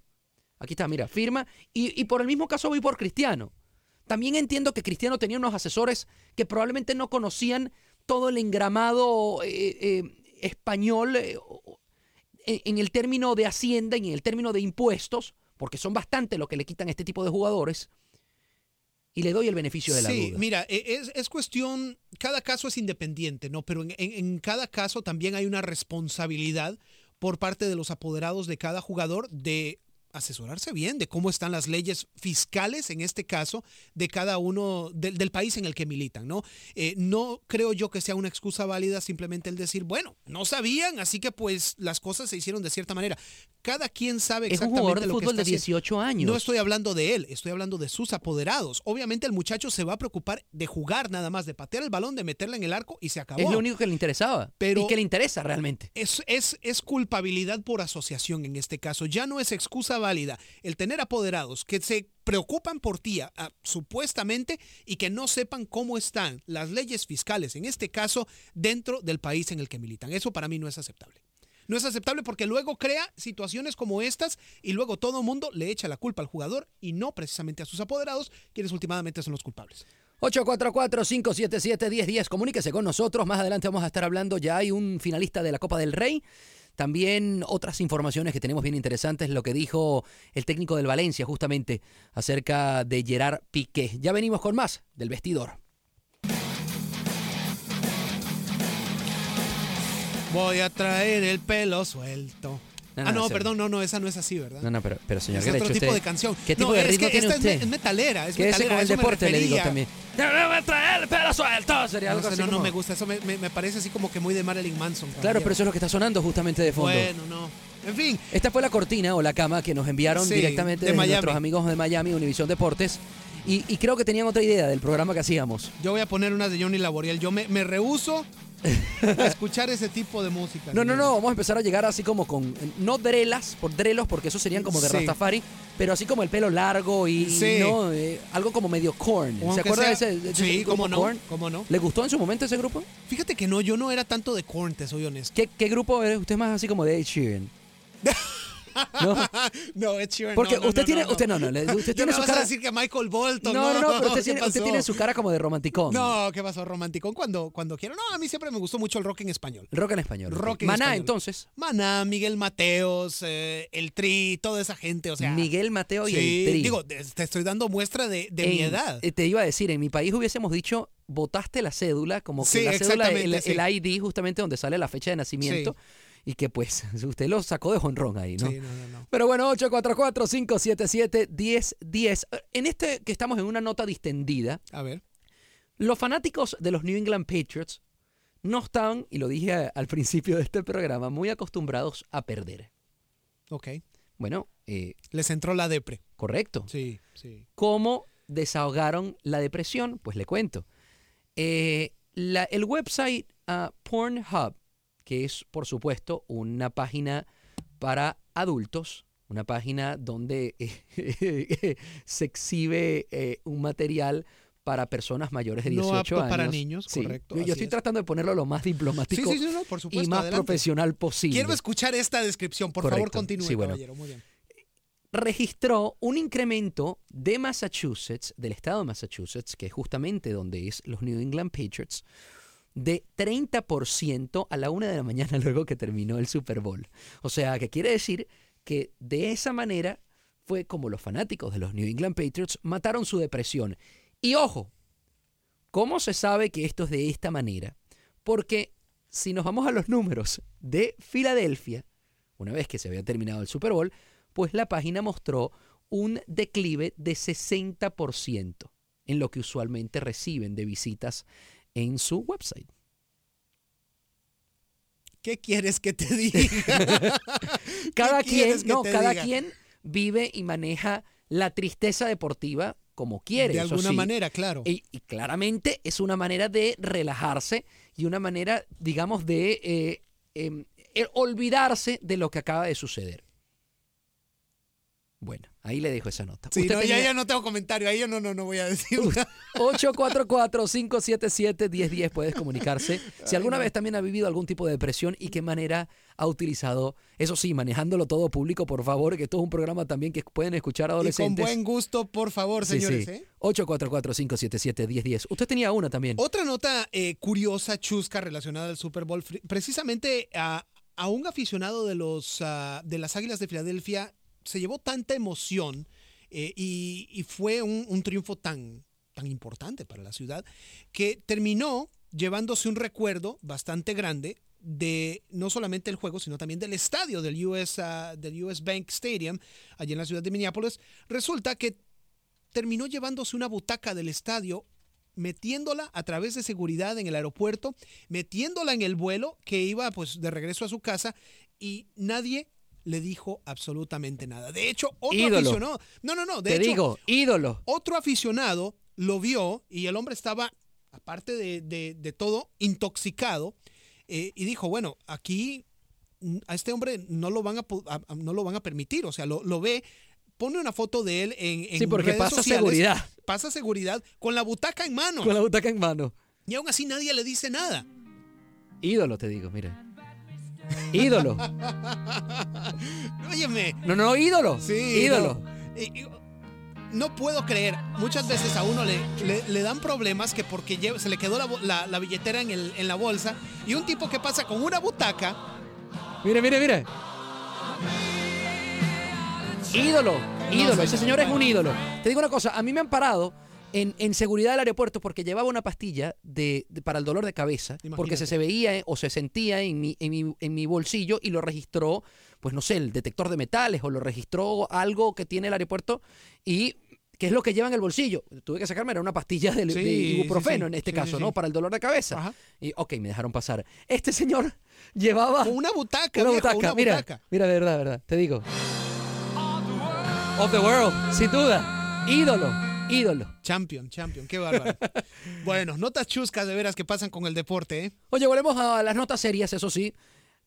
aquí está, mira, firma, y, y por el mismo caso voy por Cristiano. También entiendo que Cristiano tenía unos asesores que probablemente no conocían todo el engramado eh, eh, español eh, en, el término de Hacienda y en el término de impuestos, porque son bastante lo que le quitan a este tipo de jugadores, y le doy el beneficio de la sí, duda. mira, e- es, es cuestión, cada caso es independiente, ¿no? Pero en, en- en cada caso también hay una responsabilidad por parte de los apoderados de cada jugador de asesorarse bien de cómo están las leyes fiscales, en este caso, de cada uno del, del país en el que militan, ¿no? Eh, no creo yo que sea una excusa válida simplemente el decir, bueno, no sabían, así que pues las cosas se hicieron de cierta manera. Cada quien sabe Es un exactamente jugador de lo que fútbol está de haciendo. 18 años. No estoy hablando de él, estoy hablando de sus apoderados. Obviamente el muchacho se va a preocupar de jugar nada más, de patear el balón, de meterla en el arco y se acabó. Es lo único que le interesaba Pero- y que le interesa realmente. Es, es, es culpabilidad por asociación en este caso. Ya no es excusa válida el tener apoderados que se preocupan por ti a- a- supuestamente y que no sepan cómo están las leyes fiscales, en este caso, dentro del país en el que militan. Eso para mí no es aceptable. No es aceptable porque luego crea situaciones como estas y luego todo mundo le echa la culpa al jugador y no precisamente a sus apoderados, quienes últimamente son los culpables. 844-577-1010. Comuníquese con nosotros. Más adelante vamos a estar hablando. Ya hay un finalista de la Copa del Rey. También otras informaciones que tenemos bien interesantes. Lo que dijo el técnico del Valencia justamente acerca de Gerard Piqué. Ya venimos con más del vestidor. Voy a traer el pelo suelto. No, ah, no, no, perdón, no, no, esa no es así, ¿verdad? No, no, pero, pero señor es otro tipo usted- de canción. ¿Qué tipo No, de es ritmo que tiene esta es usted? Es metalera, es Quédese metalera. a el deporte, le digo también. ¡Ya me trae el pelo suelto! Sería No, algo así no, no como- me gusta, eso me, me- me parece así como que muy de Marilyn Manson. Claro, caballero. pero eso es lo que está sonando justamente de fondo. Bueno, no. En fin, Esta fue la cortina o la cama que nos enviaron Sí, directamente de nuestros amigos de Miami, Univisión Deportes. Y, y creo que tenían otra idea del programa que hacíamos. yo voy a poner unas de Johnny Laboriel. Yo me, me rehuso a <laughs> escuchar ese tipo de música. No, no, no, vamos a empezar a llegar así como con, no drelas, por drelos, porque esos serían como de Sí. Rastafari, pero así como el pelo largo y, Sí. ¿no? Eh, algo como medio corn. ¿Se acuerda de ese, de Sí, cómo no, Korn? cómo no. ¿Le gustó en su momento ese grupo? Fíjate que no, yo no era tanto de Korn, te soy honesto. ¿Qué, qué grupo es usted más así como de Ed Sheeran? <laughs> ¿No? <laughs> no, Ed Sheeran, Porque no, usted tiene, usted no, no, usted <laughs> tiene su vas a cara. decir que Michael Bolton. No, no, no, pero usted ¿qué tiene, usted pasó? tiene su cara como de romanticón. No, ¿qué pasó? Romanticón cuando, cuando quiero. No, a mí siempre me gustó mucho el rock en español. Rock en español. Rock en Maná, español. entonces. Maná, Miguel Mateos, eh, el Tri, toda esa gente, o sea. Miguel Mateo y sí, el Tri. Digo, te estoy dando muestra de, de mi edad. eh, Te iba a decir, en mi país hubiésemos dicho, votaste la cédula, como que Sí, la cédula, el, sí. el ID justamente donde sale la fecha de nacimiento. Y que pues <laughs> usted lo sacó de jonrón ahí, ¿no? Sí, no, no, no. Pero bueno, 844-577-1010. En este que estamos en una nota distendida, A ver. los fanáticos de los New England Patriots no están, y lo dije al principio de este programa, muy acostumbrados a perder. Ok. Bueno, eh, Les entró la depre. correcto. Sí, sí. ¿Cómo desahogaron la depresión? Pues le cuento. Eh, la- el website ah, Pornhub, que es por supuesto una página para adultos, una página donde eh, <laughs> se exhibe eh, un material para personas mayores de No 18 apto años. para niños, Sí. correcto, Yo, estoy es. tratando de ponerlo lo más diplomático Sí, sí, sí, no, por supuesto, y más adelante. profesional posible. Quiero escuchar esta descripción. Por favor, continúe, Sí, bueno. caballero. Muy bien. registró un incremento de Massachusetts, del estado de Massachusetts, que es justamente donde es los New England Patriots, de 30% a la una de la mañana <laughs> luego que terminó el Super Bowl. O sea, que quiere decir que de esa manera fue como los fanáticos de los New England Patriots mataron su depresión. Y ojo, ¿cómo se sabe que esto es de esta manera? Porque si nos vamos a los números de Filadelfia, una vez que se había terminado el Super Bowl, pues la página mostró un declive de 60% en lo que usualmente reciben de visitas en su website. ¿Qué quieres que te diga? <laughs> Cada ¿Qué quien, no, cada diga? quien vive y maneja la tristeza deportiva como quiere. De alguna sí. manera, claro. Y, y claramente es una manera de relajarse y una manera, digamos, de eh, em, eh, olvidarse de lo que acaba de suceder. Bueno, ahí le dejo esa nota. Sí, no, ya, tenía- ya no tengo comentario. Ahí yo no, no, no voy a decir nada. 844-577-1010 puedes comunicarse. <laughs> Si alguna vez también ha vivido algún tipo de depresión y qué manera ha utilizado, eso sí, manejándolo todo público, por favor, que esto es un programa también que pueden escuchar Y con adolescentes. buen gusto, por favor, Sí, señores. sí. ¿eh? 844-577-1010. Usted tenía una también. Otra nota eh, curiosa, chusca, relacionada al Super Bowl, precisamente a, a un aficionado de, los, ah, de las Águilas de Filadelfia se llevó tanta emoción eh, y, fue un, un triunfo tan, tan importante para la ciudad que terminó llevándose un recuerdo bastante grande de no solamente el juego, sino también del estadio del US, del US Bank Stadium, allí en la ciudad de Minneapolis. Resulta que terminó llevándose una butaca del estadio, metiéndola a través de seguridad en el aeropuerto, metiéndola en el vuelo que iba pues de regreso a su casa y nadie le dijo absolutamente nada. De hecho, otro Ídolo. aficionado, no, no, no, de Te hecho, digo, ídolo. otro aficionado lo vio y el hombre estaba, aparte de, de- de todo, intoxicado eh, y dijo, bueno, aquí mm, a este hombre no lo van a, po- a- a- no lo van a permitir, o sea, lo, lo ve, pone una foto de él en, en Sí, porque redes pasa sociales, seguridad. Pasa seguridad con la butaca en mano. Con la butaca en mano. Y aún así nadie le dice nada. Ídolo, te digo, mira. Ídolo. Óyeme. No, no, ídolo. Sí. ídolo. no. Y- y- no puedo creer. Muchas veces a uno le, le- le dan problemas que porque se le quedó la, la- la billetera en, el- en la bolsa y un tipo que pasa con una butaca. Mire, mire, mire. Ídolo, ídolo. Ese señor es un ídolo. Te digo una cosa, a mí me han parado en, en seguridad del aeropuerto porque llevaba una pastilla de, de- para el dolor de cabeza, porque se, se veía eh, o se sentía en mi, en, mi, en mi bolsillo y lo registró, pues no sé, el detector de metales o lo registró algo que tiene el aeropuerto y... ¿Qué es lo que lleva en el bolsillo? Tuve que sacarme, era una pastilla de, Sí, de sí, ibuprofeno sí. en este caso, ¿no? Para el dolor de cabeza. Ajá. Y ok, me dejaron pasar. Este señor <laughs> llevaba Una butaca, una viejo, butaca, una mira, butaca. mira, de verdad, de verdad, te digo. Of the world, sin duda. Ídolo, Ídolo. Champion, champion, qué bárbaro. <laughs> bueno, notas chuscas de veras que pasan con el deporte, ¿eh? Oye, volvemos a las notas serias, eso sí.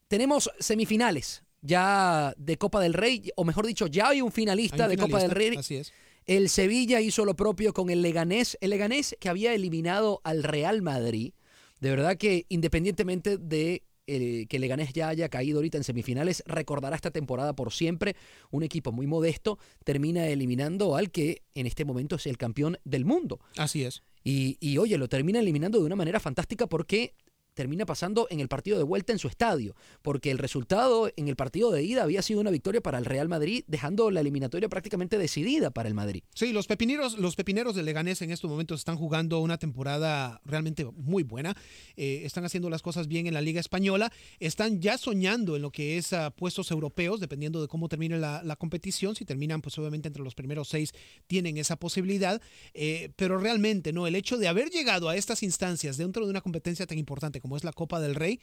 Tenemos semifinales ya de Copa del Rey, o mejor dicho, ya hay un finalista Hay un de Copa del finalista, Rey. Así es. El Sevilla hizo lo propio con el Leganés. El Leganés que había eliminado al Real Madrid. De verdad que independientemente de eh, que Leganés ya haya caído ahorita en semifinales, recordará esta temporada por siempre. Un equipo muy modesto termina eliminando al que en este momento es el campeón del mundo. Así es. Y, y, oye, lo termina eliminando de una manera fantástica porque termina pasando en el partido de vuelta en su estadio, porque el resultado en el partido de ida había sido una victoria para el Real Madrid, dejando la eliminatoria prácticamente decidida para el Madrid. Sí, los pepineros, los pepineros de Leganés en estos momentos están jugando una temporada realmente muy buena. Eh, están haciendo las cosas bien en la Liga Española. Están ya soñando en lo que es uh, puestos europeos, dependiendo de cómo termine la, la, competición. Si terminan, pues obviamente entre los primeros seis tienen esa posibilidad. Eh, pero realmente, ¿no? El hecho de haber llegado a estas instancias dentro de una competencia tan importante como es la Copa del Rey,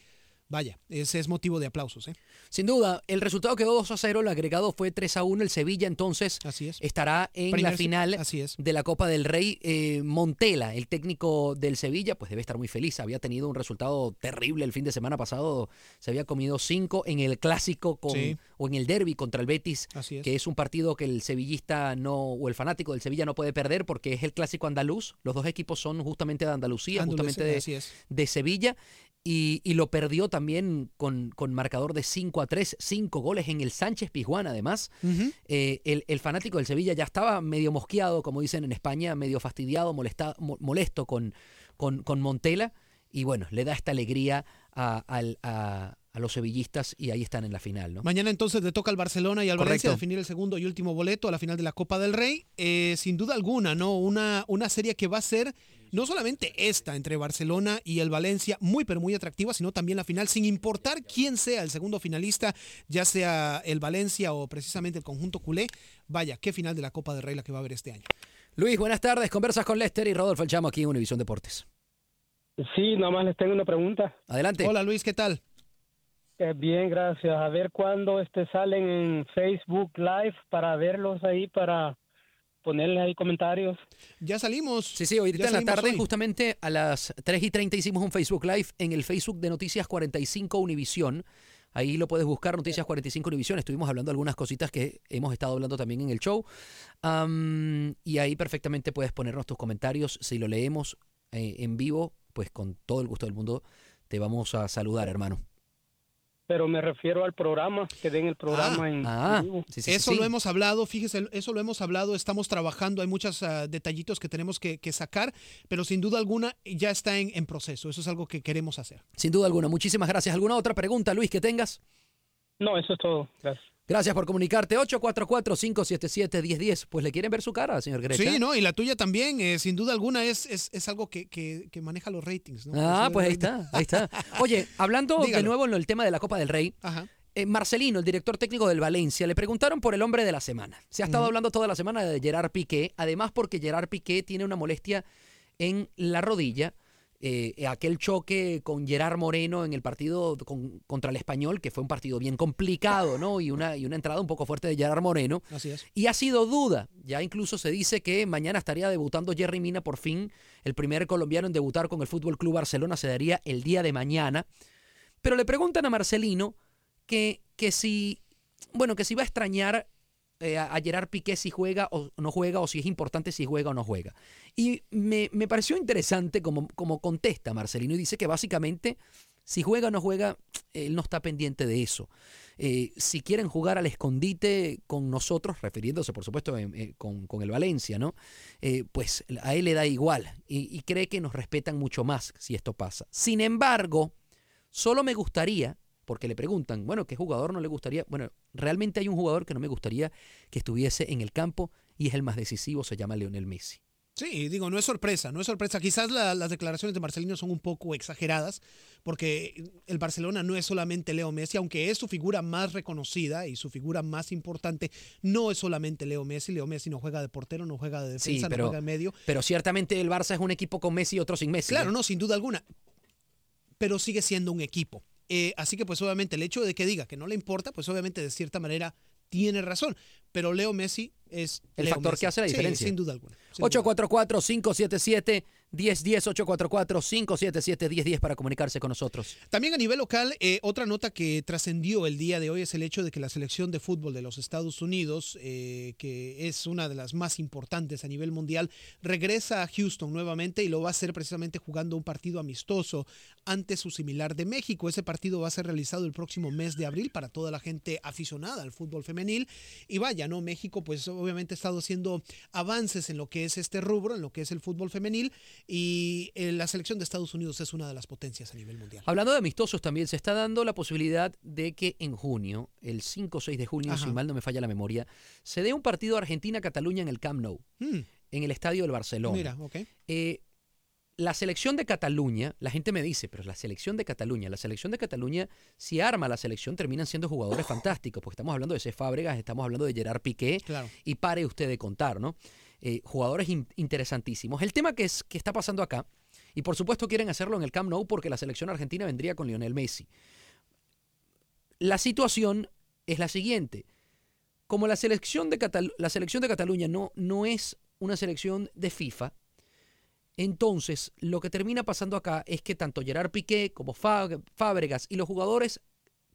vaya, ese es motivo de aplausos. ¿eh? Sin duda, el resultado quedó 2 a 0, el agregado fue 3 a 1. El Sevilla entonces así es. estará en Primer, la final así es. de la Copa del Rey. Eh, Montela, el técnico del Sevilla, pues debe estar muy feliz. Había tenido un resultado terrible el fin de semana pasado. Se había comido 5 en el clásico con, Sí. o en el derby contra el Betis, Así es. que es un partido que el sevillista no, o el fanático del Sevilla no puede perder porque es el clásico andaluz. Los dos equipos son justamente de Andalucía, Andalucía, justamente de Sevilla. Y, y lo perdió también con, con marcador de 5 a 3, 5 goles en el Sánchez Pizjuán, además. Eh, el, el fanático del Sevilla ya estaba medio mosqueado, como dicen en España, medio fastidiado, molesta- mo- molesto con, con, con Montela. Y bueno, le da esta alegría a, a- a los sevillistas y ahí están en la final, ¿no? Mañana entonces le toca al Barcelona y al Valencia Correcto. definir el segundo y último boleto a la final de la Copa del Rey. Eh, sin duda alguna, ¿no? Una, una serie que va a ser no solamente esta entre Barcelona y el Valencia, muy pero muy atractiva, sino también la final, sin importar quién sea el segundo finalista, ya sea el Valencia o precisamente el conjunto culé. Vaya, qué final de la Copa del Rey la que va a haber este año. Luis, buenas tardes. Conversas con Lester y Rodolfo El Chamo aquí en Univisión Deportes. Sí, nada más les tengo una pregunta. Adelante. Hola Luis, ¿qué tal? Eh, bien, gracias. A ver cuándo este salen en Facebook Live para verlos ahí, para ponerles ahí comentarios. Ya salimos. Sí, sí, ahorita en la tarde, hoy. justamente a las 3 y 30 hicimos un Facebook Live en el Facebook de Noticias 45 Univisión. Ahí lo puedes buscar, Noticias 45 Univisión. Estuvimos hablando de algunas cositas que hemos estado hablando también en el show. Y ahí perfectamente puedes ponernos tus comentarios. Si lo leemos eh, en vivo, pues con todo el gusto del mundo te vamos a saludar, hermano. Pero me refiero al programa, que den el programa en, ah, en vivo. eso lo hemos hablado, fíjese, eso lo hemos hablado, estamos trabajando, hay muchos ah, detallitos que tenemos que, que sacar, pero sin duda alguna ya está en, en proceso, eso es algo que queremos hacer. Sin duda alguna. Muchísimas gracias. ¿Alguna otra pregunta, Luis, que tengas? No, eso es todo. Gracias. Gracias por comunicarte. 844-577-1010. Pues le quieren ver su cara, señor Grecha. Sí, ¿no? Y la tuya también, eh, sin duda alguna, es, es, es algo que, que, que maneja los ratings, ¿no? Ah, pues ahí está, ahí está. Oye, <laughs> hablando de nuevo en el tema de la Copa del Rey, Ajá. eh, Marcelino, el director técnico del Valencia, le preguntaron por el hombre de la semana. Se ha estado hablando toda la semana de Gerard Piqué, además porque Gerard Piqué tiene una molestia en la rodilla. Eh, aquel choque con Gerard Moreno en el partido con- contra el español, que fue un partido bien complicado, ¿no? Y una, y una entrada un poco fuerte de Gerard Moreno. Así es. Y ha sido duda. Ya incluso se dice que mañana estaría debutando Jerry Mina por fin. El primer colombiano en debutar con el Fútbol Club Barcelona se daría el día de mañana. Pero le preguntan a Marcelino que, que si, bueno, que si va a extrañar eh, a Gerard Piqué si juega o no juega, o si es importante si juega o no juega. Y me, me pareció interesante como, contesta Marcelino y dice que básicamente si juega o no juega, él no está pendiente de eso. Eh, si quieren jugar al escondite con nosotros, refiriéndose por supuesto eh, con, con el Valencia, ¿no? Pues a él le da igual y, y cree que nos respetan mucho más si esto pasa. Sin embargo, solo me gustaría, porque le preguntan, bueno, ¿qué jugador no le gustaría? Bueno, realmente hay un jugador que no me gustaría que estuviese en el campo y es el más decisivo, se llama Lionel Messi. Sí, digo, no es sorpresa, no es sorpresa. Quizás la- las declaraciones de Marcelino son un poco exageradas, porque el Barcelona no es solamente Leo Messi, aunque es su figura más reconocida y su figura más importante, no es solamente Leo Messi. Leo Messi no juega de portero, no juega de Sí, defensa, pero, no juega de medio. pero ciertamente el Barça es un equipo con Messi y otro sin Messi. Claro, ¿eh? no, sin duda alguna. Pero sigue siendo un equipo. Eh, así que, pues, obviamente, el hecho de que diga que no le importa, pues, obviamente, de cierta manera, tiene razón. Pero Leo Messi es El Leo factor Messi. que hace la Sí, diferencia. sin duda alguna. sin duda 844-577-1010, 844-577-1010 para comunicarse con nosotros. También a nivel local, eh, otra nota que trascendió el día de hoy es el hecho de que la selección de fútbol de los Estados Unidos, eh, que es una de las más importantes a nivel mundial, regresa a Houston nuevamente y lo va a hacer precisamente jugando un partido amistoso ante su similar de México. Ese partido va a ser realizado el próximo mes de abril para toda la gente aficionada al fútbol femenil. Y vaya, ¿no? México pues obviamente ha estado haciendo avances en lo que es este rubro, en lo que es el fútbol femenil y eh, la selección de Estados Unidos es una de las potencias a nivel mundial. Hablando de amistosos también, se está dando la posibilidad de que en junio, el 5 o 6 de junio, Ajá. si mal no me falla la memoria, se dé un partido Argentina-Cataluña en el Camp Nou, Mm. en el estadio del Barcelona. Mira, ok. Eh, la selección de Cataluña, la gente me dice, pero la selección de Cataluña, la selección de Cataluña, si arma la selección, terminan siendo jugadores fantásticos, porque estamos hablando de C. Fábregas, estamos hablando de Gerard Piqué, Claro. y pare usted de contar, ¿no? Eh, jugadores in- interesantísimos. El tema que, es, que está pasando acá, y por supuesto quieren hacerlo en el Camp Nou porque la selección argentina vendría con Lionel Messi. La situación es la siguiente. Como la selección de, Catal- la selección de Cataluña no, no es una selección de FIFA, entonces lo que termina pasando acá es que tanto Gerard Piqué como Fá- Fábregas y los jugadores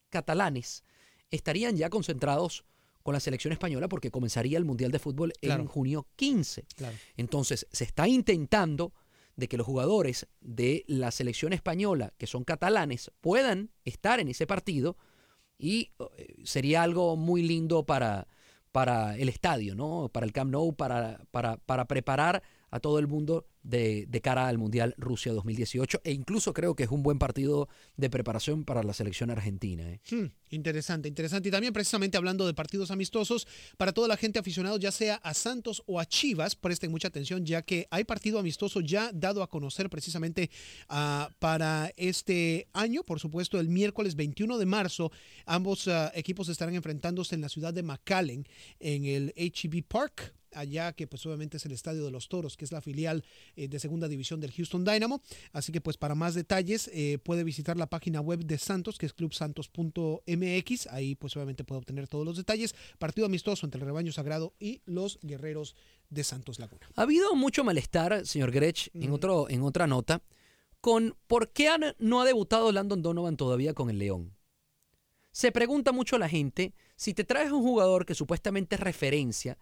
catalanes estarían ya concentrados con la selección española porque comenzaría el Mundial de Fútbol Claro. en junio 15. Claro. Entonces, se está intentando de que los jugadores de la selección española, que son catalanes, puedan estar en ese partido y eh, sería algo muy lindo para, para el estadio, ¿no? Para el Camp Nou, para, para, para preparar a todo el mundo de, cara al Mundial Rusia 2018 e incluso creo que es un buen partido de preparación para la selección argentina. ¿eh? Hmm, interesante, interesante. Y también precisamente hablando de partidos amistosos, para toda la gente aficionada, ya sea a Santos o a Chivas, presten mucha atención, ya que hay partido amistoso ya dado a conocer precisamente ah, para este año. Por supuesto, el miércoles 21 de marzo, ambos ah, equipos estarán enfrentándose en la ciudad de McAllen, en el HEB Park allá que pues obviamente es el Estadio de los Toros, que es la filial eh, de segunda división del Houston Dynamo. Así que pues para más detalles eh, puede visitar la página web de Santos, que es clubsantos.mx. Ahí pues obviamente puede obtener todos los detalles. Partido amistoso entre el rebaño sagrado y los guerreros de Santos Laguna. Ha habido mucho malestar, señor Grech, en, otro, en otra nota, con por qué han- no ha debutado Landon Donovan todavía con el León. Se pregunta mucho a la gente, si te traes un jugador que supuestamente es referencia,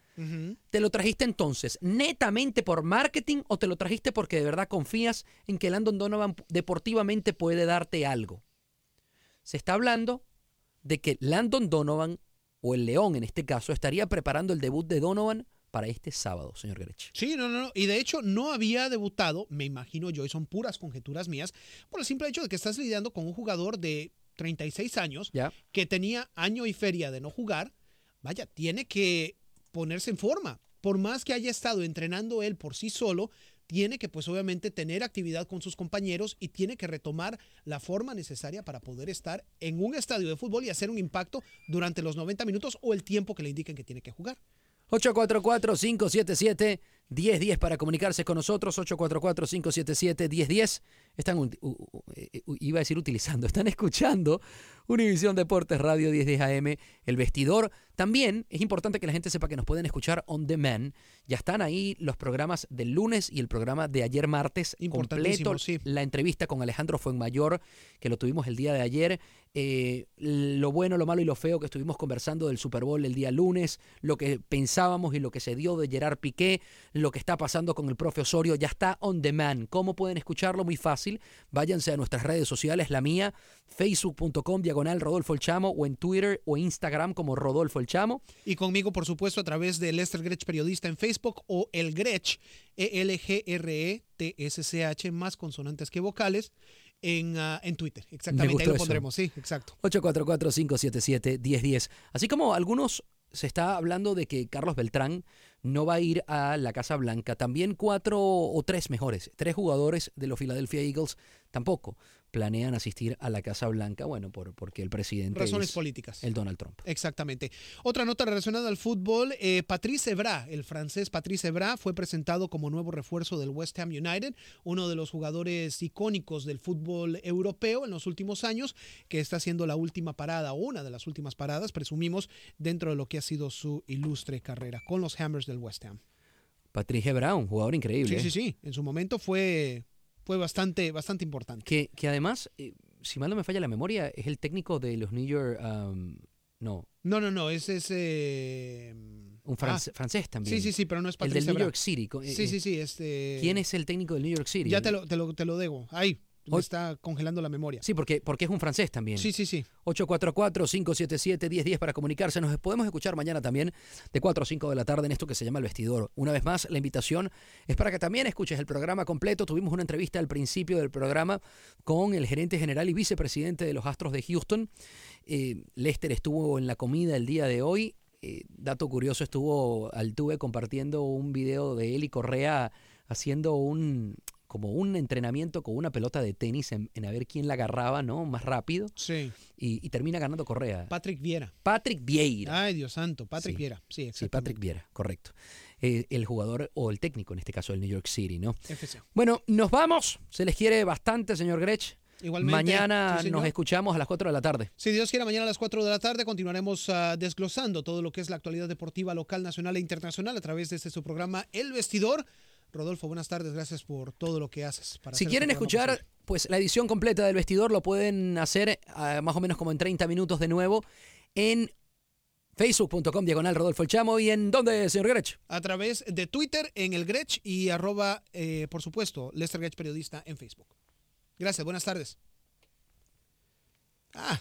¿te lo trajiste entonces netamente por marketing o te lo trajiste porque de verdad confías en que Landon Donovan deportivamente puede darte algo? Se está hablando de que Landon Donovan, o el León en este caso, estaría preparando el debut de Donovan para este sábado, señor Grech. Sí, no, no, no. Y de hecho no había debutado, me imagino yo, y son puras conjeturas mías, por el simple hecho de que estás lidiando con un jugador de 36 años Ya. que tenía año y feria de no jugar. Vaya, tiene que ponerse en forma. Por más que haya estado entrenando él por sí solo, tiene que pues obviamente tener actividad con sus compañeros y tiene que retomar la forma necesaria para poder estar en un estadio de fútbol y hacer un impacto durante los 90 minutos o el tiempo que le indiquen que tiene que jugar. 844-577-1010 para comunicarse con nosotros. 844-577-1010. Están, u- u- u- u- iba a decir utilizando, <laughs> están escuchando Univisión Deportes Radio 1010 AM, El Vestidor. También es importante que la gente sepa que nos pueden escuchar on demand. Ya están ahí los programas del lunes y el programa de ayer martes completo. sí. La entrevista con Alejandro Fuenmayor, que lo tuvimos el día de ayer. Eh, lo bueno, lo malo y lo feo que estuvimos conversando del Super Bowl el día lunes, lo que pensábamos y lo que se dio de Gerard Piqué, lo que está pasando con el profe Osorio, ya está on demand. ¿Cómo pueden escucharlo? Muy fácil. Váyanse a nuestras redes sociales, la mía, facebook.com, diagonal Rodolfo El Chamo, o en Twitter o Instagram como Rodolfo El Chamo. Y conmigo, por supuesto, a través de Lester Grech Periodista en Facebook o el Grech, E E-L-G-R-E-T-S-C-H, más consonantes que vocales, en, ah, en Twitter. Exactamente, ahí lo eso. pondremos, sí, exacto. 844-577-1010. Así como algunos se está hablando de que Carlos Beltrán no va a ir a la Casa Blanca. También cuatro o tres mejores, tres jugadores de los Philadelphia Eagles tampoco planean asistir a la Casa Blanca, bueno, por, porque el presidente Razones es políticas. el Donald Trump. Exactamente. Otra nota relacionada al fútbol, eh, Patrice Evra, el francés Patrice Evra, fue presentado como nuevo refuerzo del West Ham United, uno de los jugadores icónicos del fútbol europeo en los últimos años, que está haciendo la última parada, o una de las últimas paradas, presumimos, dentro de lo que ha sido su ilustre carrera con los Hammers del West Ham. Patrice Brown, jugador increíble. Sí, ¿eh? sí, sí. En su momento fue, fue bastante, bastante importante. Que, que además, eh, si mal no me falla la memoria, es el técnico de los New York. um, no, No, no, no, ese es... eh, un france- francés también. Sí, sí, sí, pero no es El Patrice del New. York City. co- eh, Sí, sí, sí. Este... ¿Quién es el técnico del New York City? Ya te lo, te lo, te lo debo. Ahí, me está congelando la memoria. Sí, porque, porque es un francés también. Sí, sí, sí. 844-577-1010 para comunicarse. Nos podemos escuchar mañana también de 4 a 5 de la tarde en esto que se llama El Vestidor. Una vez más, la invitación es para que también escuches el programa completo. Tuvimos una entrevista al principio del programa con el gerente general y vicepresidente de los Astros de Houston. Eh, Lester estuvo en la comida el día de hoy. Eh, dato curioso, estuvo Altuve compartiendo un video de él y Correa haciendo un como un entrenamiento con una pelota de tenis en, en a ver quién la agarraba, ¿no? Más rápido. Sí. Y, y termina ganando Correa. Patrick Viera. Patrick Vieira. Ay, Dios santo, Patrick Sí. Viera. Sí, Sí, exacto. Patrick Viera, correcto. Eh, el jugador o el técnico, en este caso, del New York City, ¿no? FC. Bueno, nos vamos. Se les quiere bastante, señor Grech. Igualmente, Mañana sí, nos escuchamos a las 4 de la tarde. Si Dios quiere, mañana a las 4 de la tarde continuaremos ah, desglosando todo lo que es la actualidad deportiva local, nacional e internacional a través de este su programa El Vestidor. Rodolfo, buenas tardes. Gracias por todo lo que haces. Para Si quieren este escuchar pues la edición completa del vestidor, lo pueden hacer ah, más o menos como en 30 minutos de nuevo en facebook.com diagonal Rodolfo El Chamo y en dónde, señor Grech. a través de Twitter en el Grech y arroba, eh, por supuesto, Lester Grech Periodista en Facebook. Gracias, buenas tardes. Ah,